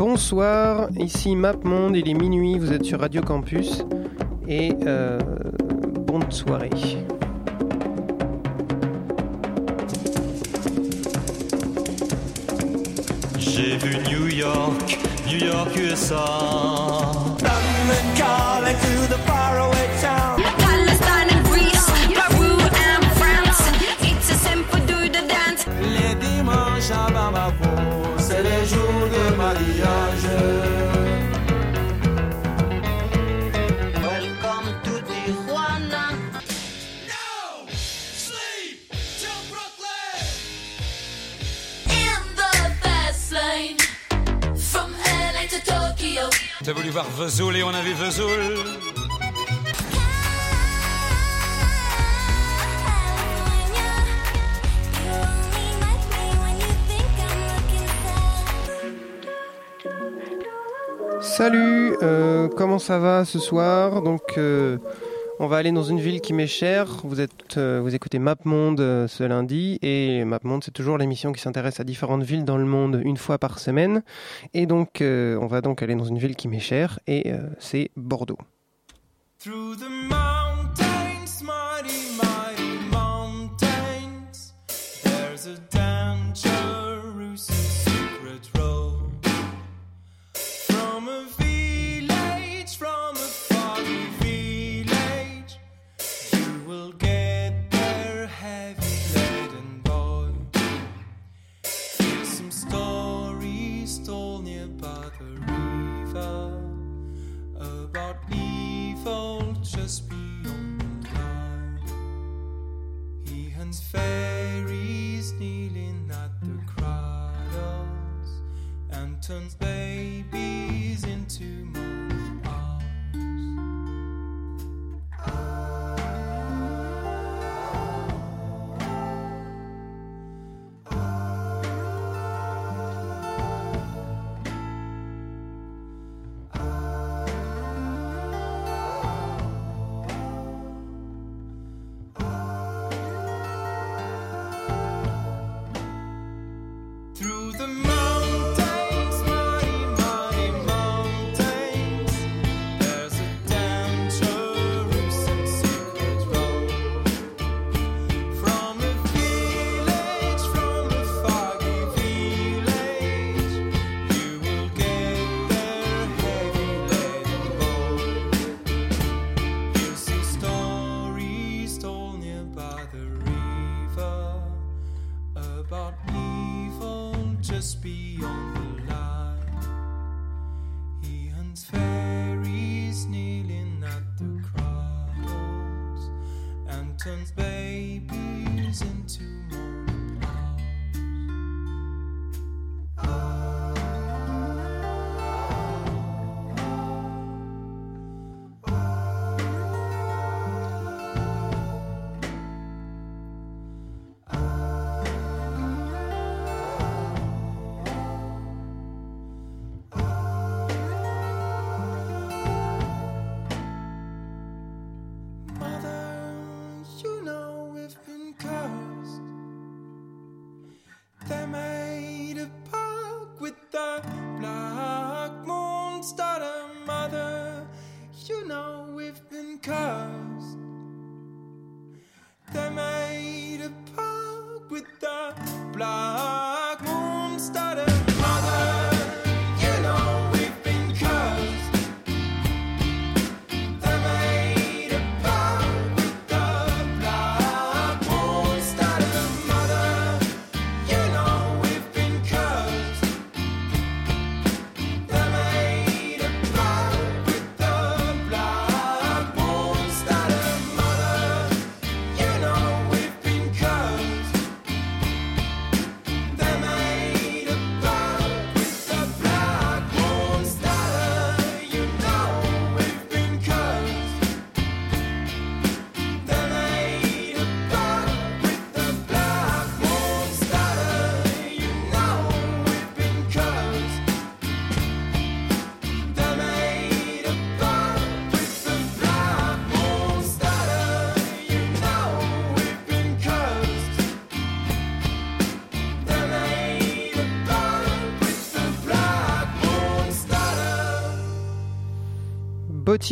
Bonsoir, ici MapMonde, il est minuit, vous êtes sur Radio Campus et euh, bonne soirée. J'ai vu New York, New York USA. voir Vesoul et on a vu Vesoul. Salut, euh, comment ça va ce soir? Donc euh, on va aller dans une ville qui m'est chère. Vous, euh, écoutez MapMonde euh, ce lundi. Et MapMonde, c'est toujours l'émission qui s'intéresse à différentes villes dans le monde une fois par semaine. Et donc, euh, on va donc aller dans une ville qui m'est chère. Et euh, c'est Bordeaux. one's face.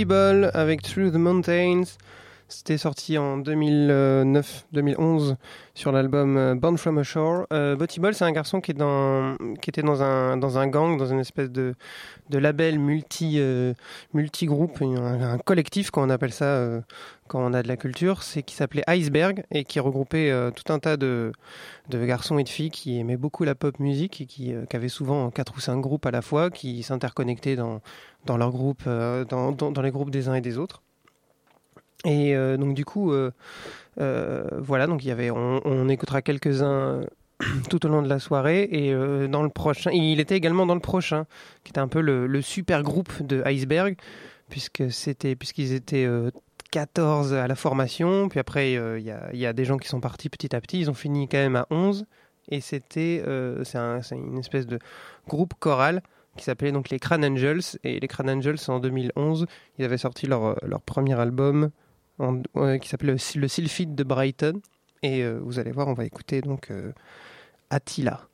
Ball avec Through the Mountains. C'était sorti en 2009-2011 sur l'album euh, Born from a Shore. Euh, c'est un garçon qui, était dans un, gang, dans une espèce de, label multi, euh, multi-groupe, un, un collectif, quand on appelle ça euh, quand on a de la culture, c'est qui s'appelait Iceberg et qui regroupait euh, tout un tas de, garçons et de filles qui aimaient beaucoup la pop musique et qui, avaient souvent quatre ou cinq groupes à la fois, qui s'interconnectaient dans, leurs groupes, dans les groupes des uns et des autres. Et euh, donc du coup, euh, euh, voilà, donc il y avait, on, écoutera quelques-uns tout au long de la soirée. Et dans le prochain, il était également dans le prochain, qui était un peu le, super groupe de Iceberg, puisque c'était, puisqu'ils étaient euh, 14 à la formation, puis après il y, a, des gens qui sont partis petit à petit, ils ont fini quand même à 11 et c'était, c'est un- c'est une espèce de groupe choral qui s'appelait donc les Crane Angels. Et les Crane Angels en 2011 ils avaient sorti leur premier album qui s'appelait le, le Sylphide de Brighton. Et euh, vous allez voir on va écouter donc euh, Attila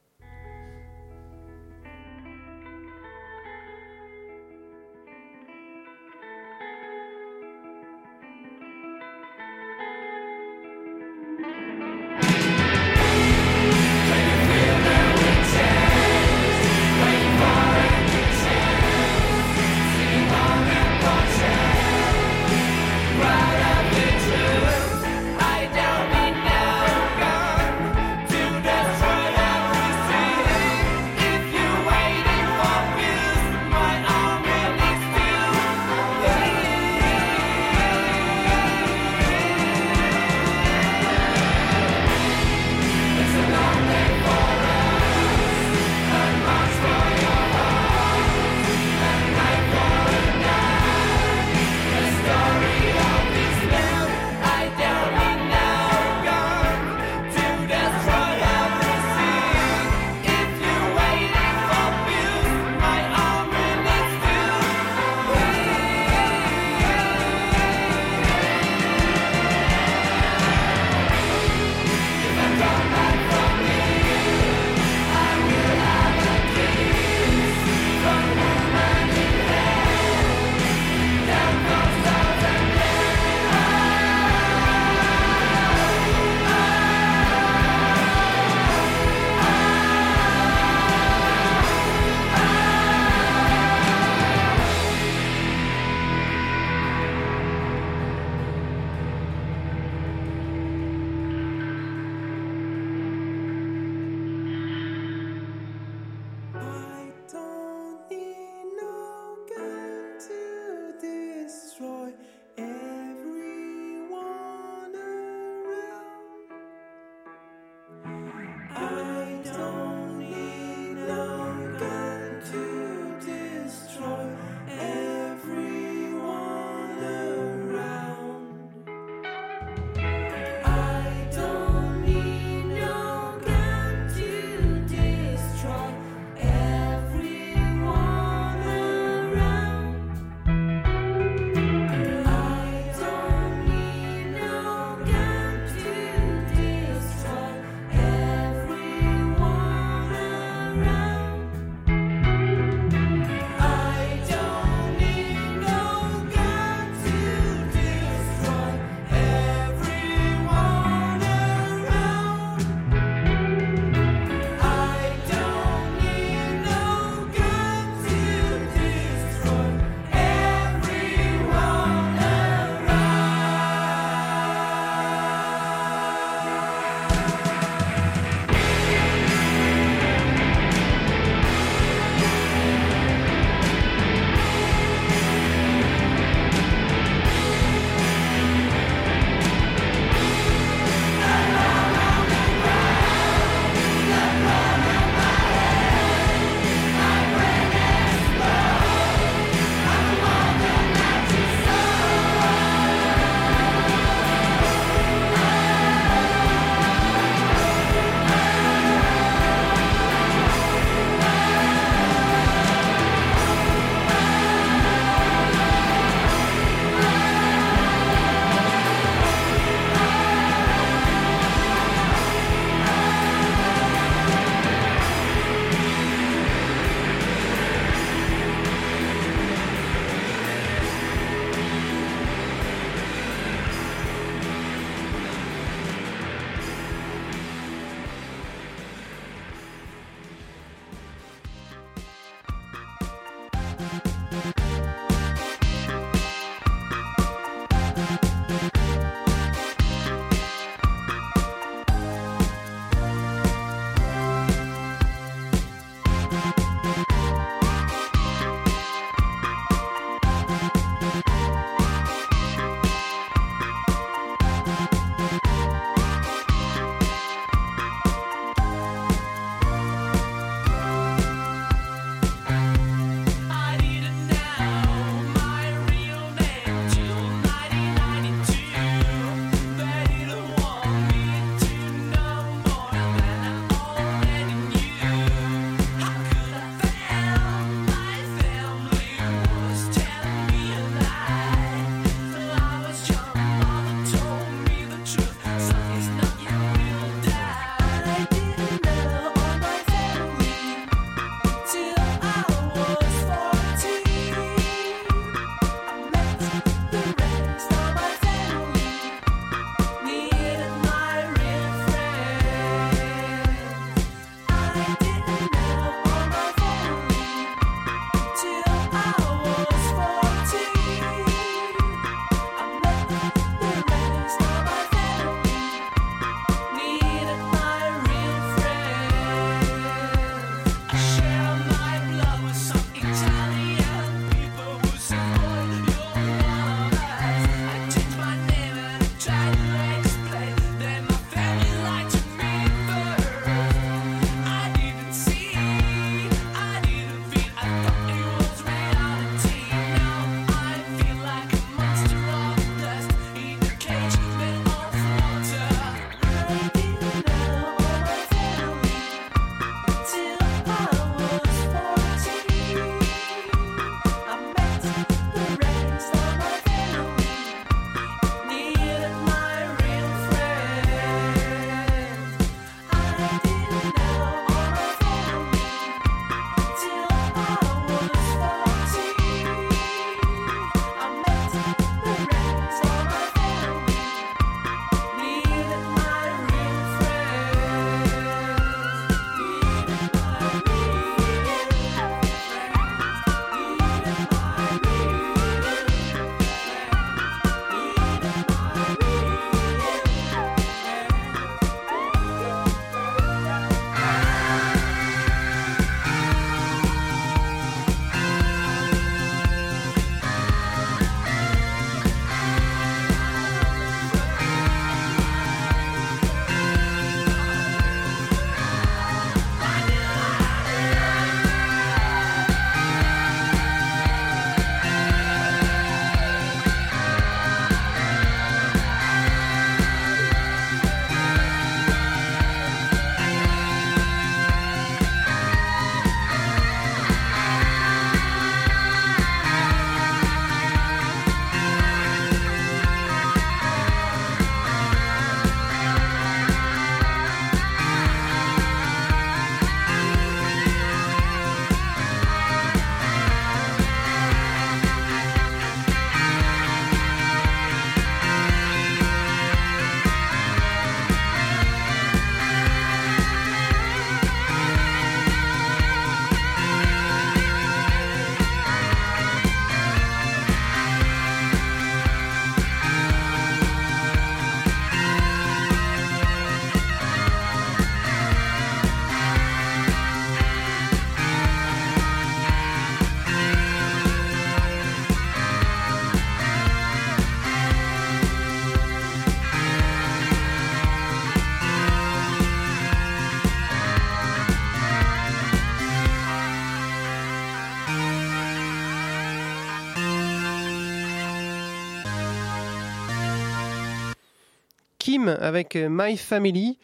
Avec euh, My Family.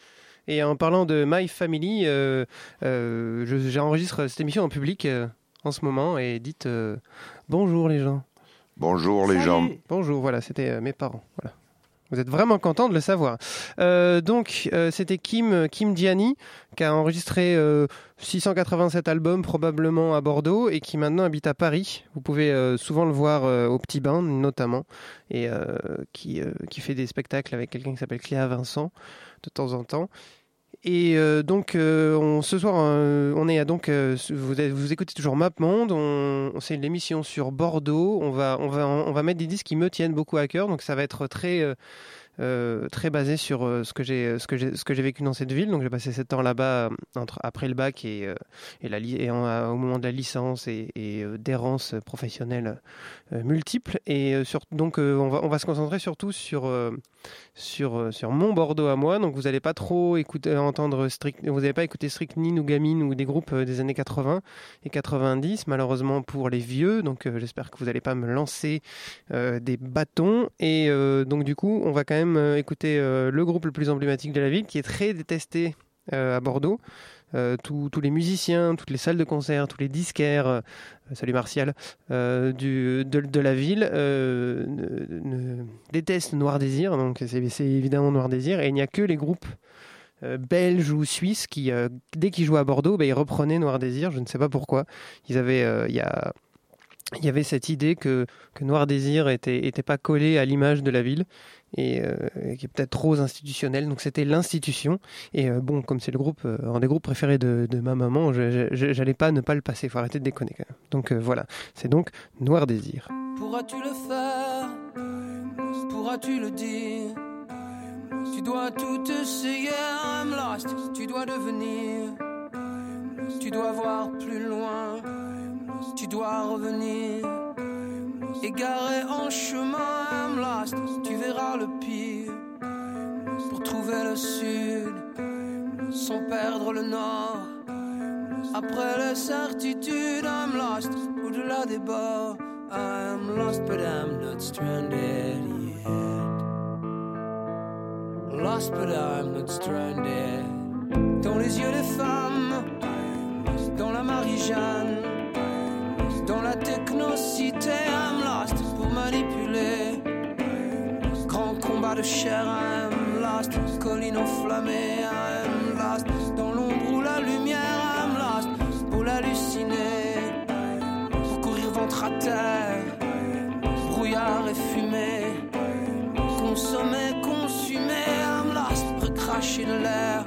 Et en parlant de My Family, euh, euh, j'enregistre cette émission en public en ce moment et dites bonjour les gens. Bonjour les gens. Bonjour, voilà, c'était mes parents. Voilà. Vous êtes vraiment content de le savoir. Euh, donc, euh, c'était Kim, Diani qui a enregistré euh, 687 albums probablement à Bordeaux et qui maintenant habite à Paris. Vous pouvez souvent le voir au Petit Bain notamment et qui fait des spectacles avec quelqu'un qui s'appelle Cléa Vincent de temps en temps et euh, donc, euh, on, ce soir, euh, on est à donc, vous, vous écoutez toujours Map Monde. On, c'est une émission sur Bordeaux. On va, on va, on va mettre des disques qui me tiennent beaucoup à cœur. Donc, ça va être très, euh, très basé sur euh, ce que j'ai, ce que j'ai, ce que j'ai vécu dans cette ville. Donc, j'ai passé sept ans là-bas euh, entre après le bac et, et, la, et au moment de la licence et, et d'errance professionnelle multiples. Et sur, donc, on va, on va se concentrer surtout sur sur, sur mon Bordeaux à moi. Donc vous n'allez pas trop écouter, entendre strict, vous n'allez pas écouter Strychnine ou Gamine ou des groupes des années 80 et 90, malheureusement pour les vieux. Donc j'espère que vous n'allez pas me lancer des bâtons. Et donc du coup, on va quand même euh, écouter euh, le groupe le plus emblématique de la ville qui est très détesté euh, à Bordeaux. Tous, les musiciens, toutes les salles de concert, tous les disquaires, salut Martial, de, la ville détestent Noir Désir, donc c'est évidemment Noir Désir, et il n'y a que les groupes belges ou suisses qui, dès qu'ils jouaient à Bordeaux, ben, ils reprenaient Noir Désir, je ne sais pas pourquoi. Ils avaient, il y avait cette idée que, Noir Désir était, était pas collé à l'image de la ville et, euh, qui est peut-être trop institutionnel. Donc c'était l'institution. Et euh, bon, comme c'est le groupe, euh, un des groupes préférés de, de ma maman, j'allais pas ne pas le passer. Faut arrêter de déconner quand même. Donc euh, voilà, c'est donc Noir Désir. Pourras-tu le faire? Pourras-tu le dire? Tu dois tout essayer, I'm lost. Tu dois devenir. Tu dois voir plus loin. Tu dois revenir. Égaré en chemin, I'm lost. Le nord. Après les certitudes, I'm lost. Au-delà des bords, I'm lost, but I'm not stranded yet. Lost, but I'm not stranded. Dans les yeux des femmes, dans la Marie-Jeanne, dans la technocité, I'm lost pour manipuler. Grand combat de chair, I'm lost. Colline enflammée, I'm Pour l'halluciner, pour courir ventre à terre. Brouillard et fumée, consommer, consumer, I'm lost. Recracher de l'air.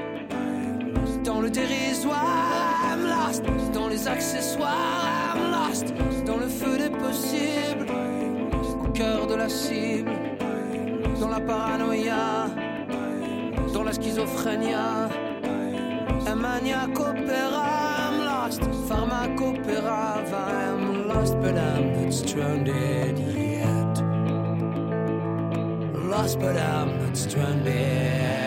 Dans le dérisoire, I'm lost. Dans les accessoires, I'm lost. Dans le feu des possibles, au cœur de la cible dans la paranoïa, dans la schizophrénie. Un maniaque opéra, Pharmacopéra, I'm lost, but I'm not stranded yet. Lost, but I'm not stranded.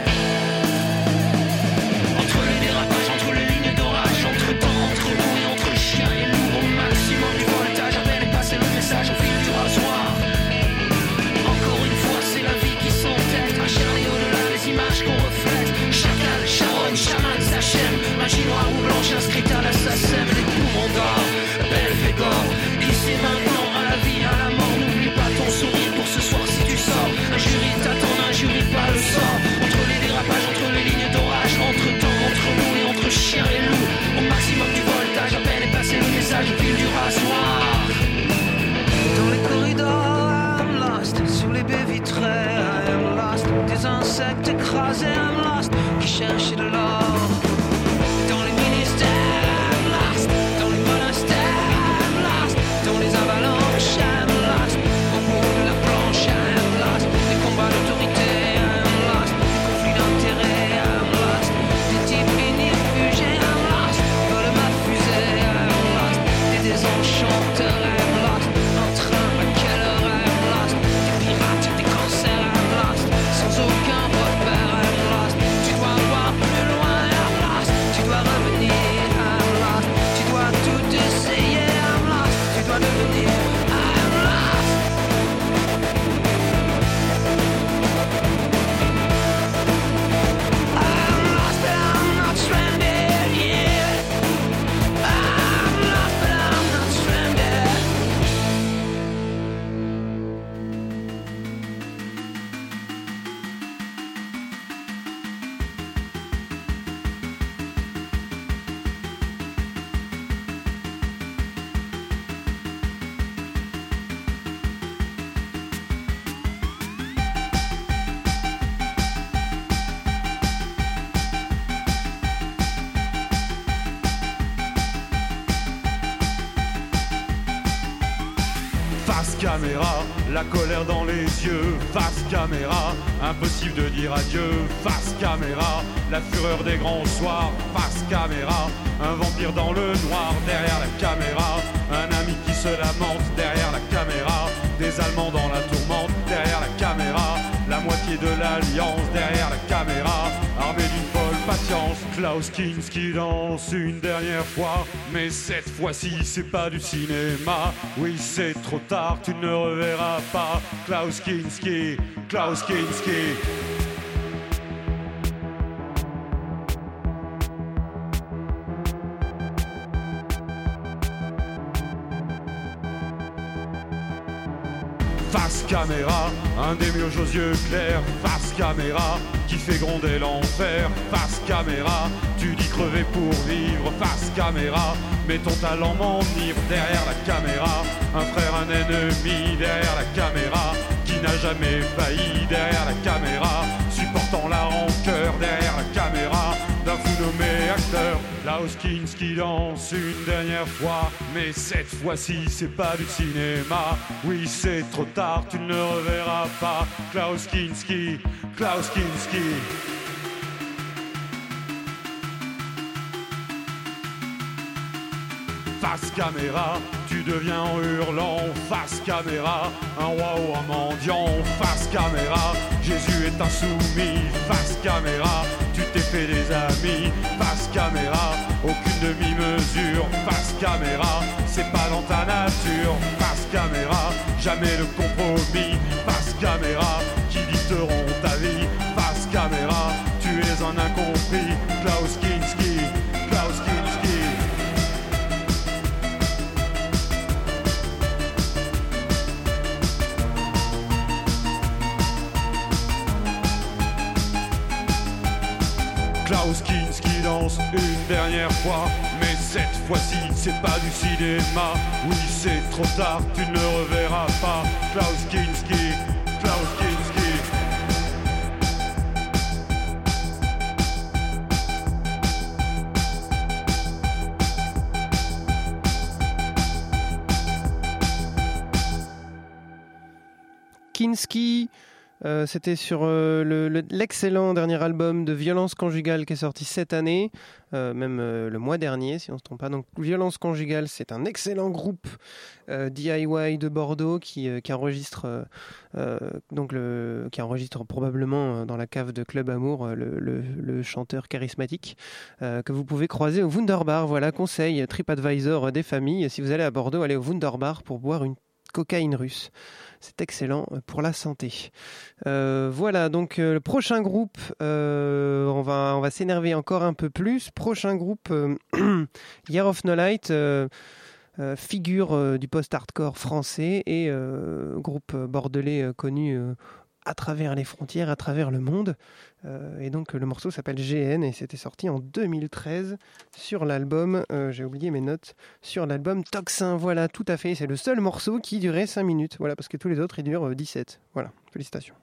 Impossible de dire adieu. Face caméra, la fureur des grands soirs. Face caméra, un vampire dans le noir derrière la caméra. Un ami qui se lamente derrière la caméra. Des Allemands dans la tourmente derrière la caméra. La moitié de l'alliance derrière la caméra. Klaus Kinski danse une dernière fois. Mais cette fois-ci, c'est pas du cinéma. Oui, c'est trop tard, tu ne reverras pas. Klaus Kinski, Klaus Kinski. Caméra, un démiurge aux yeux clairs. Face caméra, qui fait gronder l'enfer. Face caméra, tu dis crever pour vivre. Face caméra, mais ton talent m'enivre. Derrière la caméra, un frère, un ennemi. Derrière la caméra, qui n'a jamais failli. Derrière la caméra, supportant la rancœur. Derrière la caméra, nommé acteur. Klaus Kinski danse une dernière fois, mais cette fois-ci c'est pas du cinéma. Oui, c'est trop tard, tu ne le reverras pas. Klaus Kinski, Klaus Kinski. Face caméra, tu deviens en hurlant. Face caméra, un roi ou un mendiant. Face caméra, Jésus est insoumis. Face caméra, tu t'es fait des amis. Face caméra, aucune demi-mesure. Face caméra, c'est pas dans ta nature. Face caméra, jamais le compromis. Face caméra, qui dicteront ta vie. Face caméra, tu es un incompris. Klaus Une dernière fois, mais cette fois-ci c'est pas du cinéma. Oui, c'est trop tard, tu ne reverras pas. Klaus Kinski, Klaus Kinski. Kinski, euh, c'était sur euh, le- le- l'excellent dernier album de Violence Conjugale qui est sorti cette année, euh, même le mois dernier si on ne se trompe pas. Donc Violence Conjugale, c'est un excellent groupe DIY de Bordeaux qui, enregistre probablement dans la cave de Club Amour le, le- chanteur charismatique que vous pouvez croiser au Wunderbar. Voilà, conseil TripAdvisor des familles. Si vous allez à Bordeaux, allez au Wunderbar pour boire une cocaïne russe. C'est excellent euh, pour la santé. Euh, voilà, donc euh, le prochain groupe, on va, on va s'énerver encore un peu plus. Prochain groupe, Year of No Light, figure du post-hardcore français et groupe bordelais connu à travers les frontières, à travers le monde. Euh, et donc le morceau s'appelle GN et c'était sorti en 2013 sur l'album, euh, j'ai oublié mes notes, sur l'album Toxin. Voilà, tout à fait. C'est le seul morceau qui durait 5 minutes. Voilà, parce que tous les autres ils durent euh, 17. Voilà, félicitations.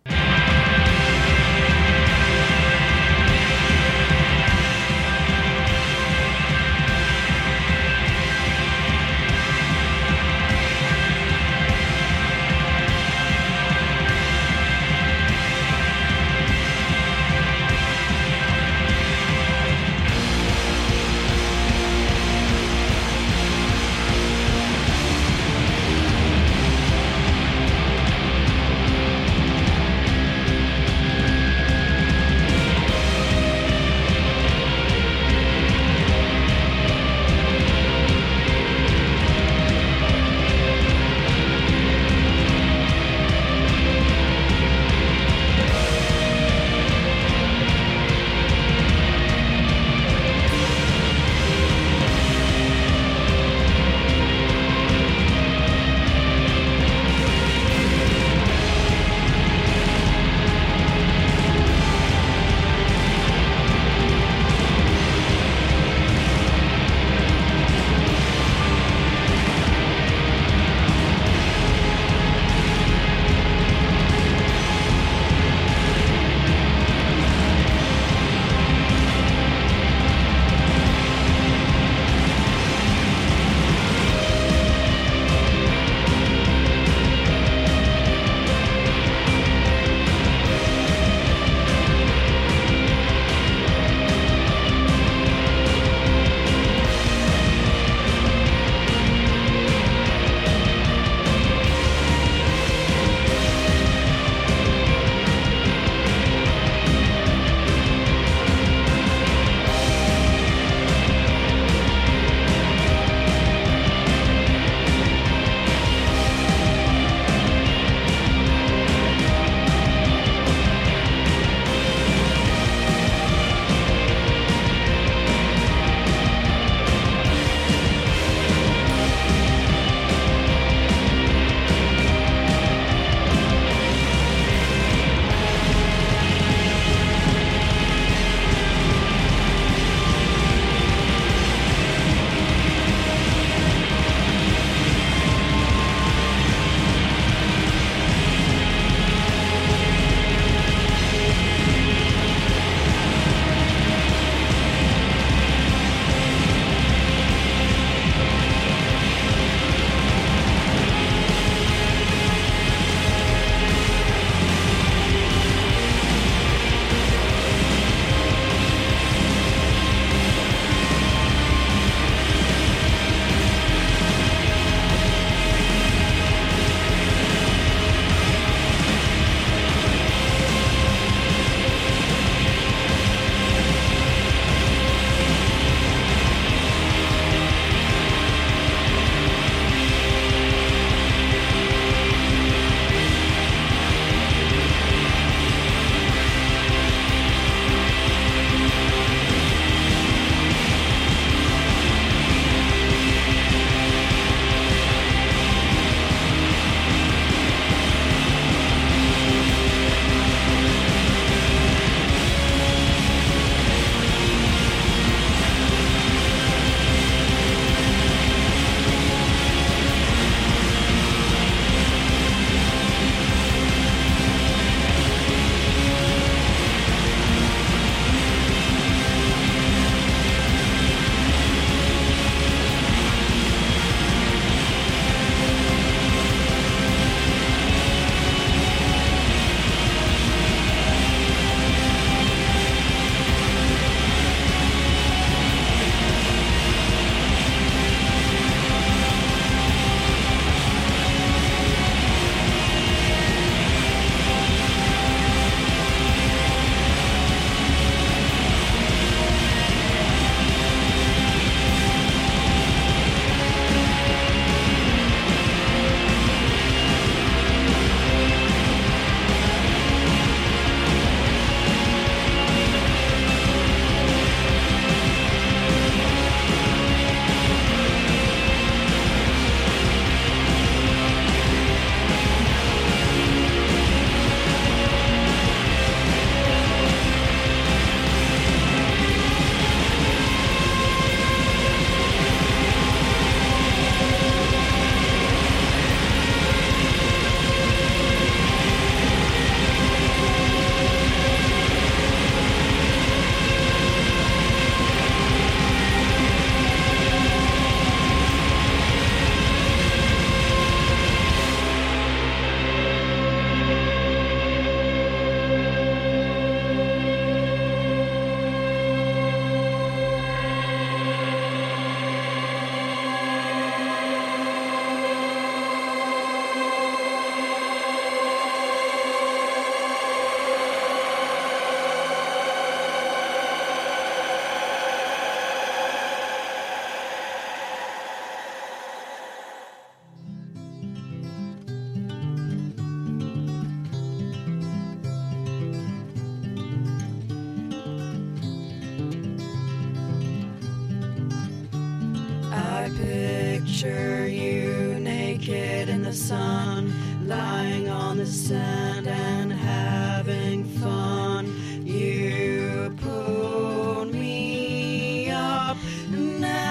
Up, now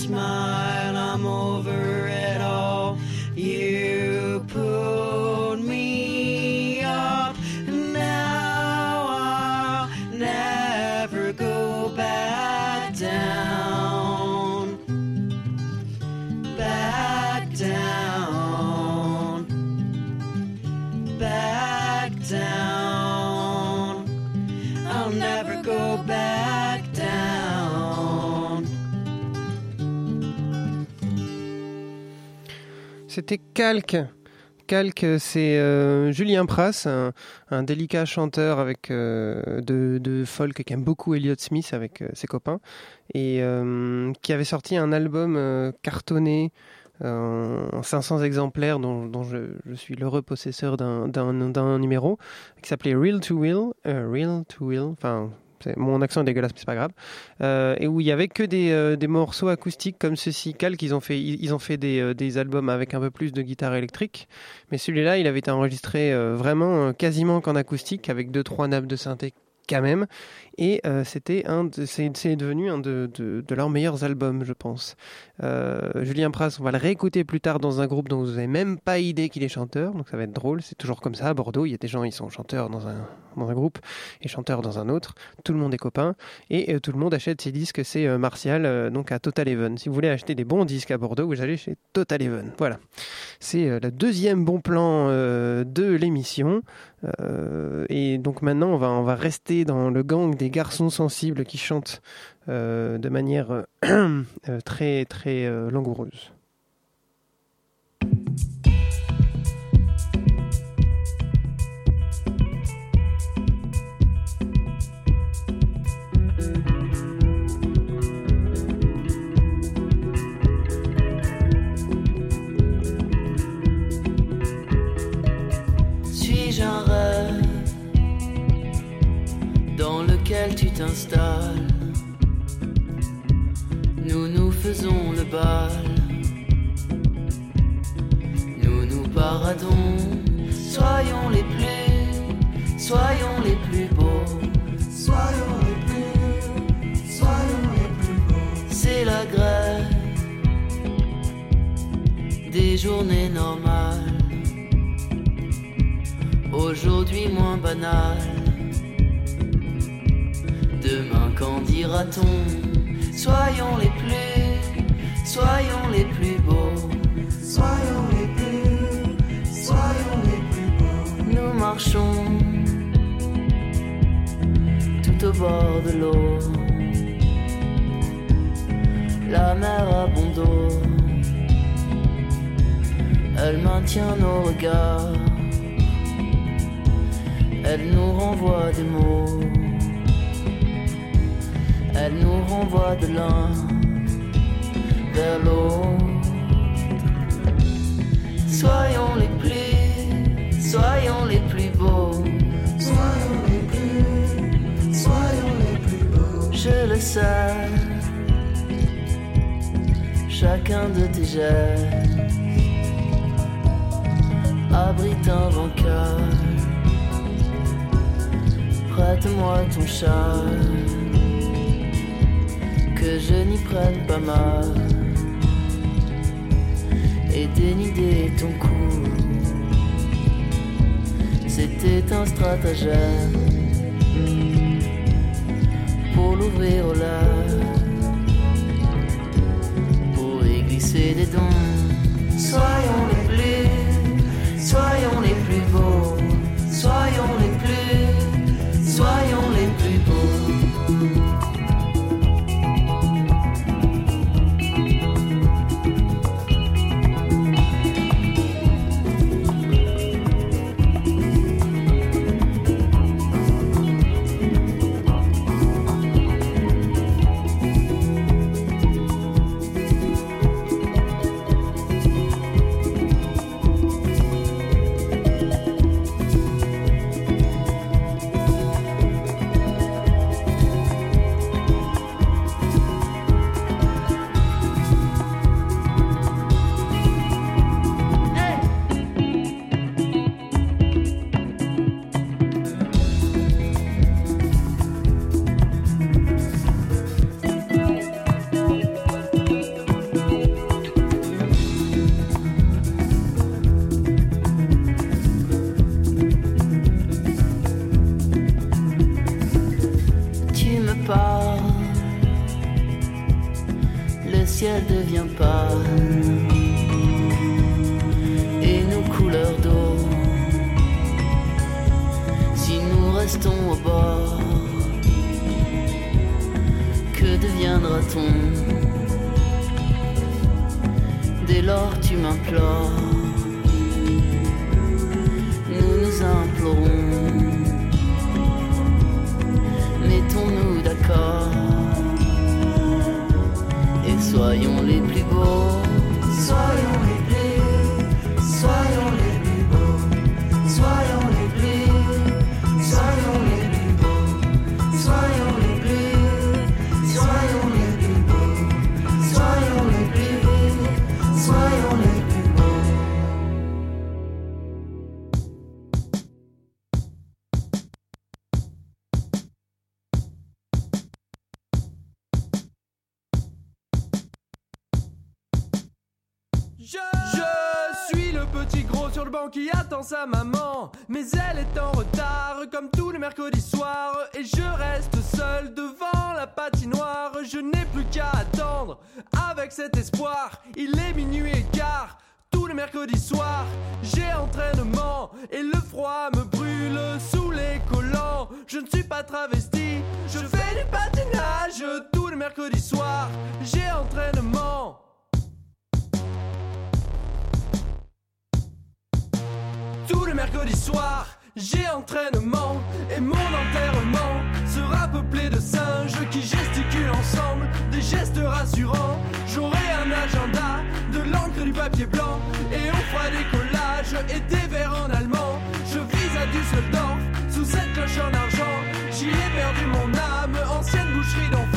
smile, Calque. Calque, c'est euh, Julien Pras, un, délicat chanteur avec euh, de, folk qui aime beaucoup Elliott Smith avec euh, ses copains et qui avait sorti un album cartonné en 500 exemplaires dont, je, je suis l'heureux possesseur d'un- numéro qui s'appelait Real to Will, Real to Will, mon accent est dégueulasse mais c'est pas grave, euh, et où il y avait que des, euh, des morceaux acoustiques comme ceci. Calque, ils ont fait, ils, ont fait des, euh, des albums avec un peu plus de guitare électrique, mais celui-là, il avait été enregistré vraiment quasiment qu'en acoustique avec deux trois nappes de synthé quand même, et euh, c'était un, c'est c'est devenu un de, de, leurs meilleurs albums, je pense. Euh, Julien Pras, on va le réécouter plus tard dans un groupe dont vous n'avez même pas idée qu'il est chanteur, donc ça va être drôle. C'est toujours comme ça à Bordeaux. Il y a des gens, ils sont chanteurs dans un, dans un groupe et chanteurs dans un autre. Tout le monde est copain et euh, tout le monde achète ses disques. C'est Martial, donc à Total Even. Si vous voulez acheter des bons disques à Bordeaux, vous allez chez Total Even. Voilà. C'est le deuxième bon plan de l'émission. Et donc maintenant, on va, on va rester dans le gang des garçons sensibles qui chantent euh, de manière euh, très très euh, langoureuse. Nous nous faisons le bal. Nous nous paradons. Soyons les plus, soyons les plus beaux. Soyons les plus, soyons les plus beaux. C'est la grève des journées normales. Aujourd'hui moins banal. Demain quand dira-t-on? Soyons les plus, soyons les plus beaux. Soyons les plus, soyons les plus beaux. Nous marchons tout au bord de l'eau. La mer a bon dos. Elle maintient nos regards. Elle nous renvoie des mots. Elle nous renvoie de l'un vers l'autre. Soyons les plus, soyons les plus beaux. Soyons les plus, soyons les plus beaux. Je le sais, chacun de tes gestes abrite un vainqueur. Prête-moi ton char, que je n'y prenne pas mal. Et dénider ton cou, c'était un stratagème pour l'ouvrir au large, pour y glisser des dons. Soyons les plus, soyons les plus beaux, soyons les plus, soyons les plus beaux. Qui attend sa maman. Mais elle est en retard, comme tous les mercredis soirs. Et je reste seul devant la patinoire. Je n'ai plus qu'à attendre avec cet espoir. Il est minuit et quart. Tous les mercredis soirs, j'ai entraînement et le froid me brûle sous les collants. Je ne suis pas travesti, je fais du patinage tous les mercredis soirs. J'ai entraînement. Soirs, j'ai entraînement et mon enterrement sera peuplé de singes qui gesticulent ensemble des gestes rassurants. J'aurai un agenda, de l'encre et du papier blanc et on fera des collages et des vers en allemand. Je vise à Düsseldorf sous cette cloche en argent. J'y ai perdu mon âme, ancienne boucherie d'enfant.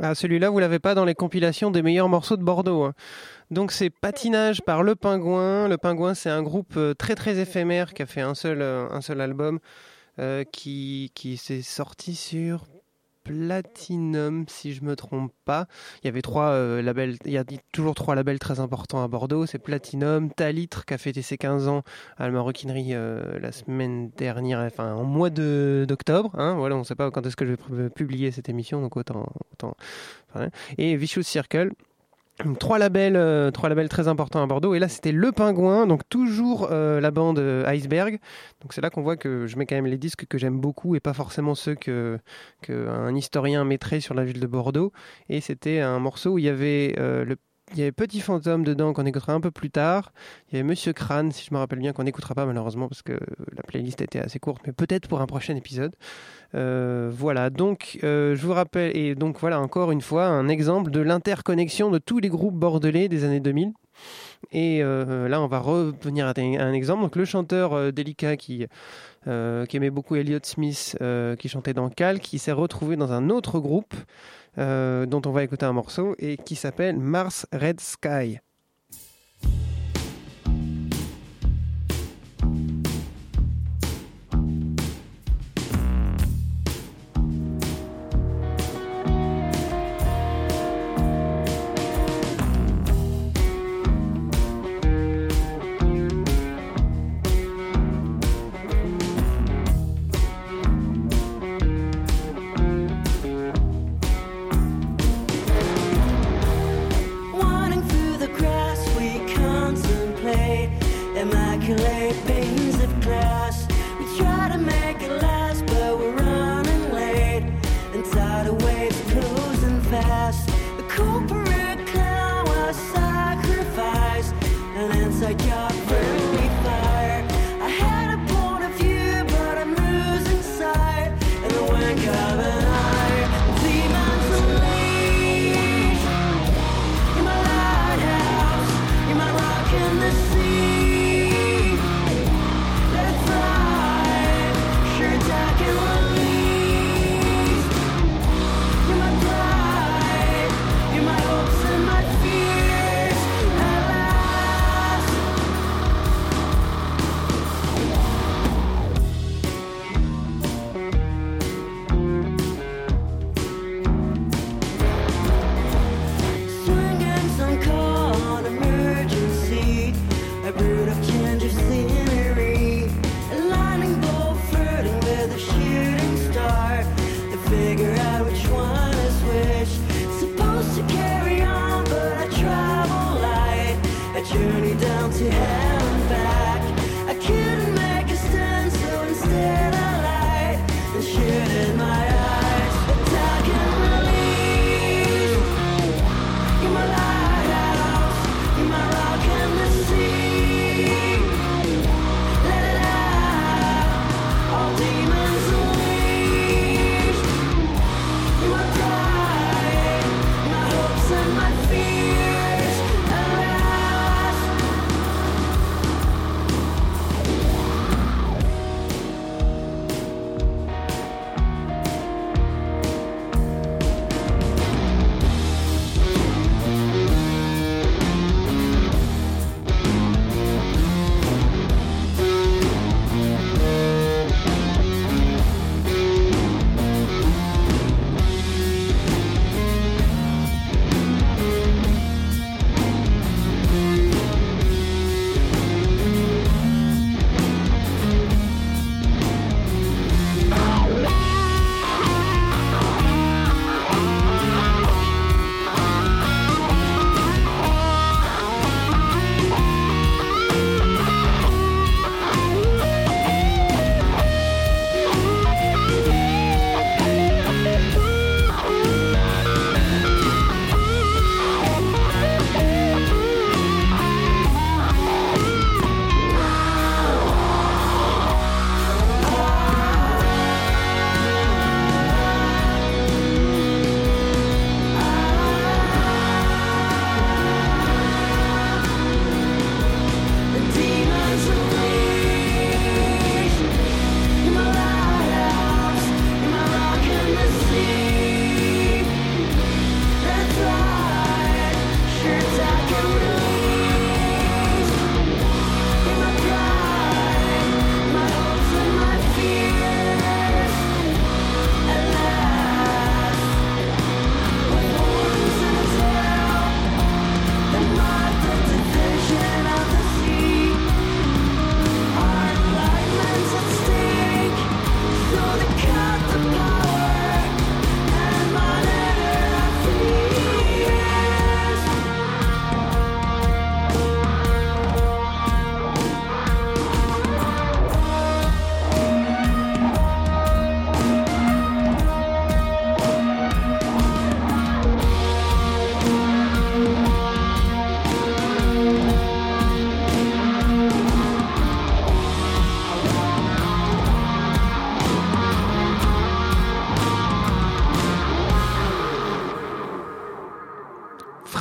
Ah, celui-là, vous l'avez pas dans les compilations des meilleurs morceaux de Bordeaux. hein. Donc c'est Patinage par Le Pingouin. Le Pingouin, c'est un groupe euh, très très éphémère qui a fait un seul, euh, un seul album euh, qui, qui s'est sorti sur Platinum, si je me trompe pas. Il y avait trois euh, labels, il y a toujours trois labels très importants à Bordeaux. C'est Platinum, Talitre qui a fêté ses 15 ans à la Maroquinerie euh, la semaine dernière, enfin en mois d'octobre. Hein, voilà, on ne sait pas quand est-ce que je vais pu- publier cette émission, donc autant. enfin, et Vicious Circle. Trois labels, euh, trois labels très importants à Bordeaux. Et là, c'était Le Pingouin, donc toujours euh, la bande euh, Iceberg. Donc c'est là qu'on voit que je mets quand même les disques que j'aime beaucoup et pas forcément ceux que qu'un historien mettrait sur la ville de Bordeaux. Et c'était un morceau où il y avait le il y avait Petit Fantôme dedans qu'on écoutera un peu plus tard. Il y avait Monsieur Crâne, si je me rappelle bien, qu'on n'écoutera pas malheureusement parce que la playlist était assez courte, mais peut-être pour un prochain épisode. Euh, voilà, donc euh, je vous rappelle, et donc voilà encore une fois un exemple de l'interconnexion de tous les groupes bordelais des années 2000. Et euh, là, on va revenir à un, exemple. Donc, le chanteur délicat qui, euh, qui aimait beaucoup Elliott Smith, euh, qui chantait dans Cal, qui s'est retrouvé dans un autre groupe euh, dont on va écouter un morceau et qui s'appelle Mars Red Sky.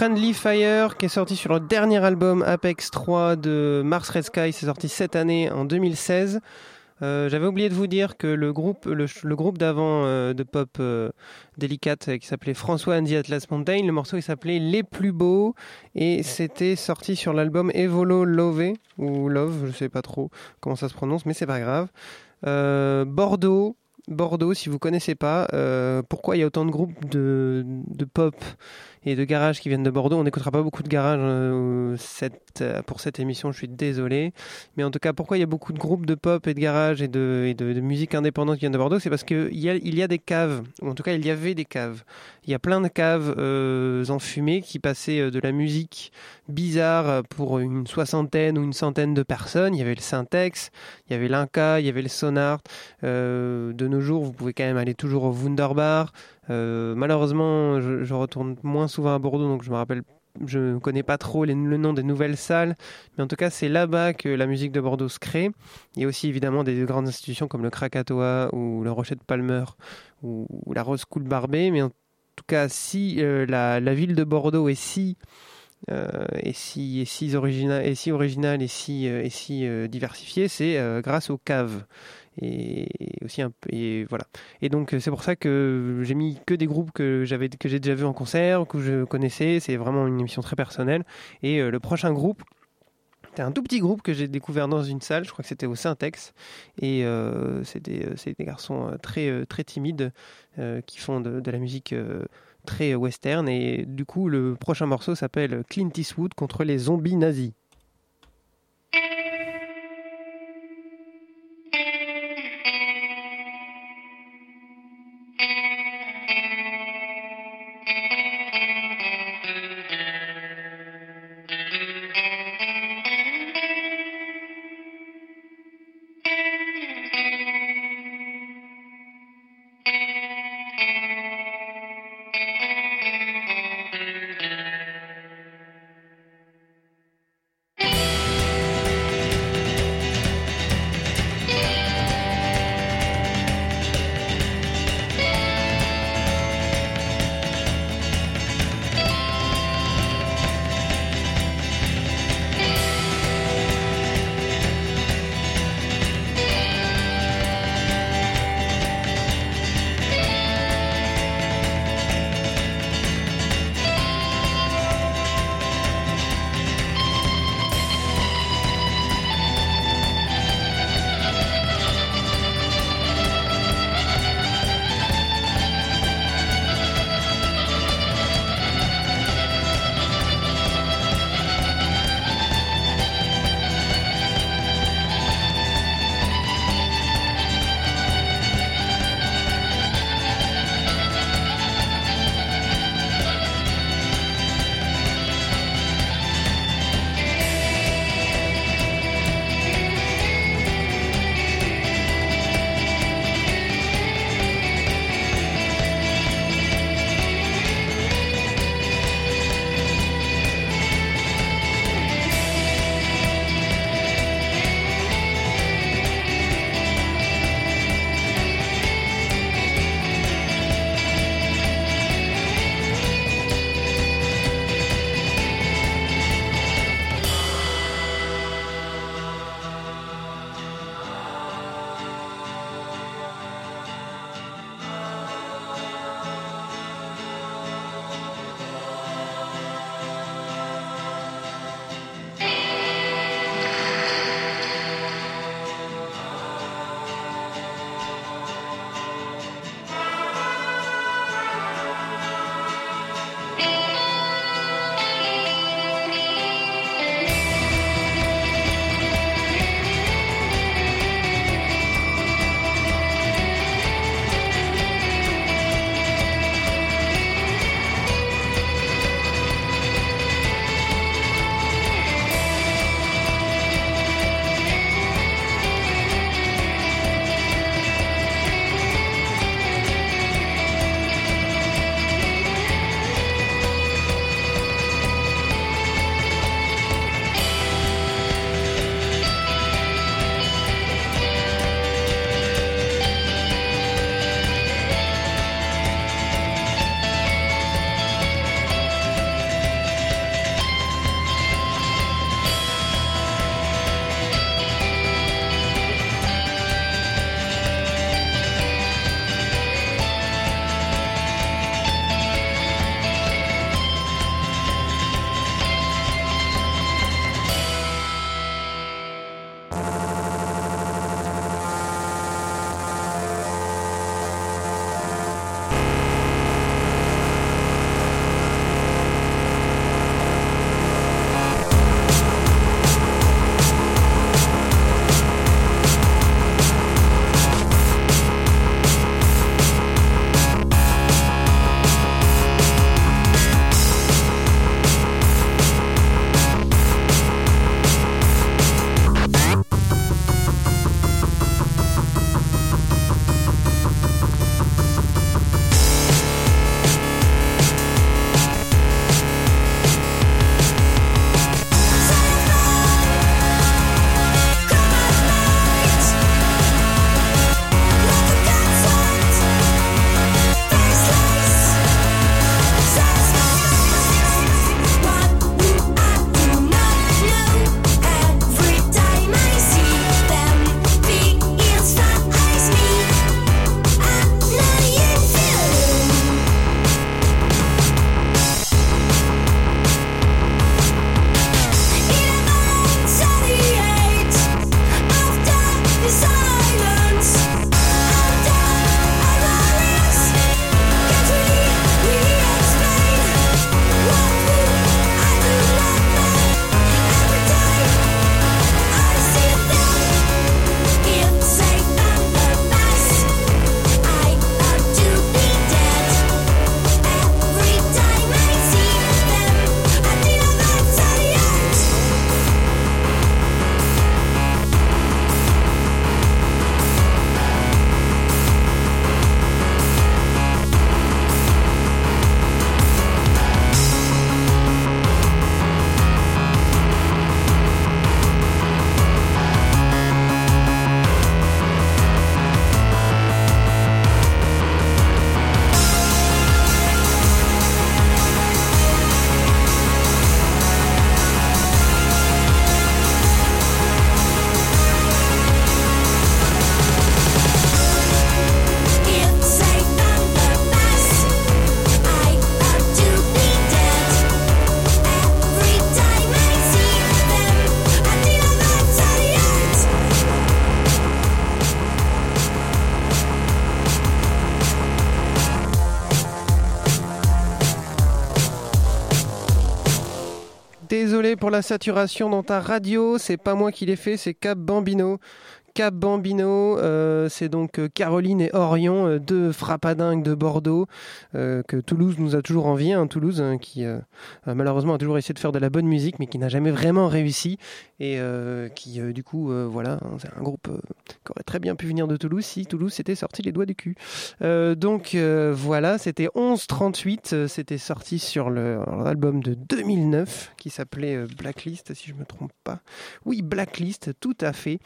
Friendly Fire qui est sorti sur le dernier album Apex 3 de Mars Red Sky, c'est sorti cette année en 2016. Euh, J'avais oublié de vous dire que le groupe, le, groupe d'avant euh, de pop euh, délicate euh, qui s'appelait François and the Atlas Mountain, le morceau il s'appelait Les Plus Beaux et c'était sorti sur l'album Evolo Love ou Love, je sais pas trop comment ça se prononce, mais c'est pas grave. Bordeaux, Bordeaux, si vous connaissez pas, pourquoi il y a autant de groupes de, de pop et de garage qui viennent de Bordeaux On n'écoutera pas beaucoup de garage euh, euh, pour cette émission, je suis désolé. Mais en tout cas, pourquoi il y a beaucoup de groupes de pop et de garage et de, musique indépendante qui viennent de Bordeaux? C'est parce qu'il y a, des caves, ou en tout cas il y avait des caves. Il y a plein de caves euh, enfumées qui passaient de la musique bizarre pour une soixantaine ou une centaine de personnes. Il y avait le Syntex, il y avait l'Inca, il y avait le Sonar. Euh, de nos jours, vous pouvez quand même aller toujours au Wunderbar. Euh, malheureusement, je, retourne moins souvent à Bordeaux, donc je me rappelle, je ne connais pas trop le nom des nouvelles salles, mais en tout cas, c'est là-bas que la musique de Bordeaux se crée. Il y a aussi évidemment des grandes institutions comme le Krakatoa ou le Rocher de Palmer ou, la Rose School Barbet, mais en tout cas, si euh, la, ville de Bordeaux est si euh, et si, origina- et si originale et si, euh, si euh, diversifiée, c'est euh, grâce aux caves. Et aussi un peu, et voilà. Et donc euh, c'est pour ça que j'ai mis que des groupes que j'avais que j'ai déjà vu en concert, que je connaissais. C'est vraiment une émission très personnelle. Et euh, le prochain groupe, c'est un tout petit groupe que j'ai découvert dans une salle. Je crois que c'était au Syntex. Et euh, c'est des, euh, garçons très très timides qui font de, la musique. très western et du coup le prochain morceau s'appelle Clint Eastwood contre les zombies nazis. La saturation dans ta radio, c'est pas moi qui l'ai fait, c'est Cap Bambino. Cap Bambino, euh, c'est donc euh, Caroline et Orion, euh, deux frappadingues de Bordeaux, que Toulouse nous a toujours envié, hein, Toulouse hein, qui malheureusement a toujours essayé de faire de la bonne musique, mais qui n'a jamais vraiment réussi, et qui du coup, voilà, hein, c'est un groupe qui aurait très bien pu venir de Toulouse si Toulouse s'était sorti les doigts du cul. Donc voilà, c'était 1138, euh, c'était sorti sur l'album de 2009 qui s'appelait Blacklist, si je me trompe pas. Oui, Blacklist, tout à fait.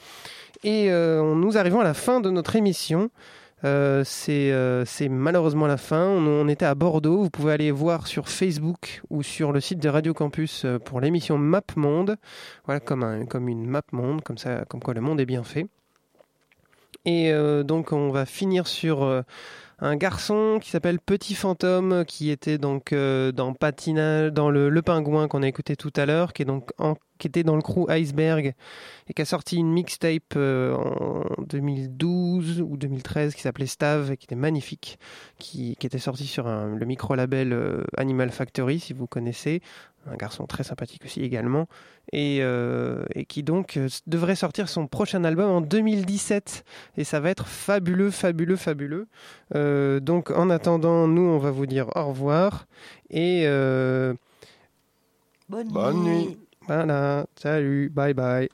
Euh, on- nous arrivons à la fin de notre émission. Euh, c'est euh, c'est malheureusement la fin. On, était à Bordeaux. Vous pouvez aller voir sur Facebook ou sur le site de Radio Campus euh, pour l'émission Map Monde. Voilà, comme, un, comme une map monde, comme, ça, comme quoi le monde est bien fait. Et euh, donc on va finir sur euh, un garçon qui s'appelle Petit Fantôme, qui était donc euh, dans Patinage, dans le, Pingouin qu'on a écouté tout à l'heure, qui est donc était dans le crew Iceberg et qui a sorti une mixtape euh, en 2012 ou 2013 qui s'appelait Stave et qui était magnifique, qui, était sorti sur le micro-label euh, Animal Factory, si vous connaissez. Un garçon très sympathique aussi également, et, euh, et qui donc euh, devrait sortir son prochain album en 2017. Et ça va être fabuleux, fabuleux, fabuleux. Euh, donc en attendant, nous, on va vous dire au revoir. Et euh, Bonne, Bonne nuit. voilà, salut, bye bye.